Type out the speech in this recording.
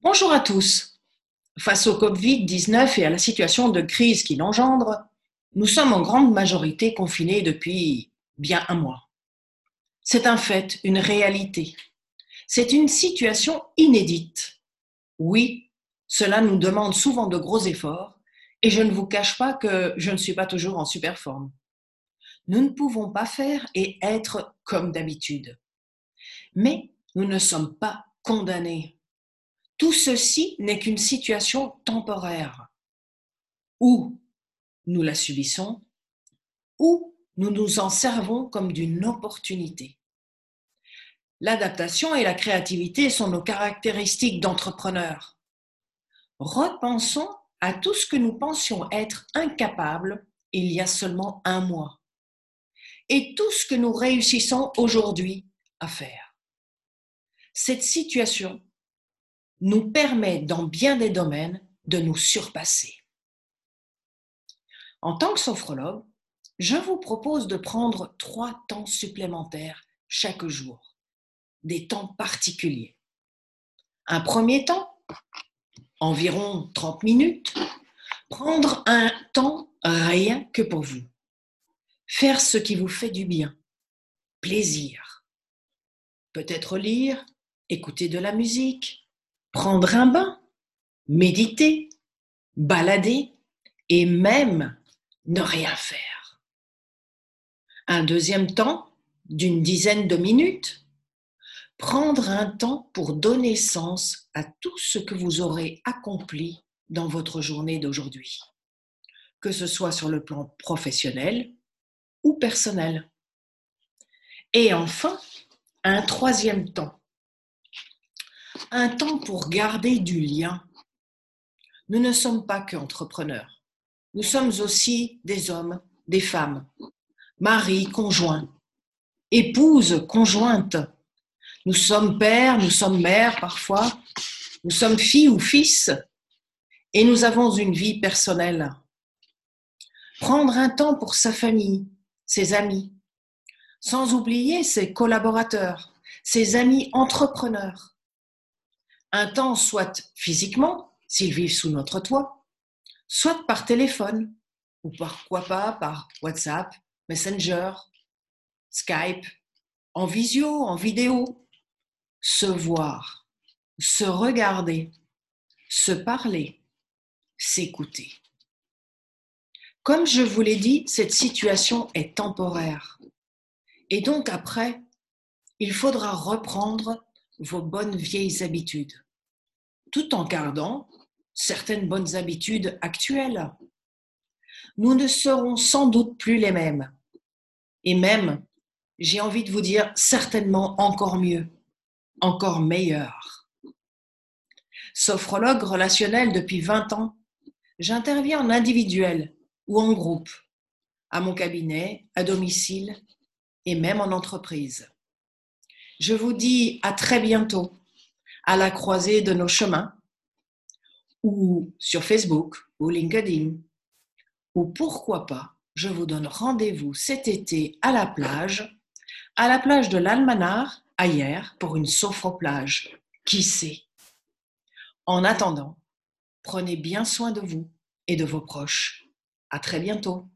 Bonjour à tous. Face au Covid-19 et à la situation de crise qu'il engendre, nous sommes en grande majorité confinés depuis bien un mois. C'est un fait, une réalité. C'est une situation inédite. Oui, cela nous demande souvent de gros efforts et je ne vous cache pas que je ne suis pas toujours en super forme. Nous ne pouvons pas faire et être comme d'habitude. Mais nous ne sommes pas condamnés tout ceci n'est qu'une situation temporaire. Ou nous la subissons, ou nous nous en servons comme d'une opportunité. L'adaptation et la créativité sont nos caractéristiques d'entrepreneurs. Repensons à tout ce que nous pensions être incapables il y a seulement un mois et tout ce que nous réussissons aujourd'hui à faire. Cette situation nous permet dans bien des domaines de nous surpasser. En tant que sophrologue, je vous propose de prendre trois temps supplémentaires chaque jour, des temps particuliers. Un premier temps, environ 30 minutes, prendre un temps rien que pour vous. Faire ce qui vous fait du bien, plaisir. Peut-être lire, écouter de la musique, prendre un bain, méditer, balader et même ne rien faire. Un deuxième temps d'une dizaine de minutes, prendre un temps pour donner sens à tout ce que vous aurez accompli dans votre journée d'aujourd'hui, que ce soit sur le plan professionnel ou personnel. Et enfin, un troisième temps un temps pour garder du lien. Nous ne sommes pas qu'entrepreneurs. Nous sommes aussi des hommes, des femmes, mari, conjoint, épouse, conjointe. Nous sommes pères, nous sommes mères parfois, nous sommes filles ou fils, et nous avons une vie personnelle. Prendre un temps pour sa famille, ses amis, sans oublier ses collaborateurs, ses amis entrepreneurs, un temps soit physiquement, s'ils vivent sous notre toit, soit par téléphone, ou pourquoi pas par WhatsApp, Messenger, Skype, en visio, en vidéo. Se voir, se regarder, se parler, s'écouter. Comme je vous l'ai dit, cette situation est temporaire. Et donc après, il faudra reprendre vos bonnes vieilles habitudes, tout en gardant certaines bonnes habitudes actuelles. Nous ne serons sans doute plus les mêmes. Et même, j'ai envie de vous dire, certainement encore mieux, encore meilleur. Sophrologue relationnel depuis 20 ans, j'interviens en individuel ou en groupe, à mon cabinet, à domicile et même en entreprise. Je vous dis à très bientôt à la croisée de nos chemins ou sur Facebook ou LinkedIn ou pourquoi pas, je vous donne rendez-vous cet été à la plage, à la plage de l'Almanar, ailleurs, pour une sophroplage. Qui sait? En attendant, prenez bien soin de vous et de vos proches. À très bientôt.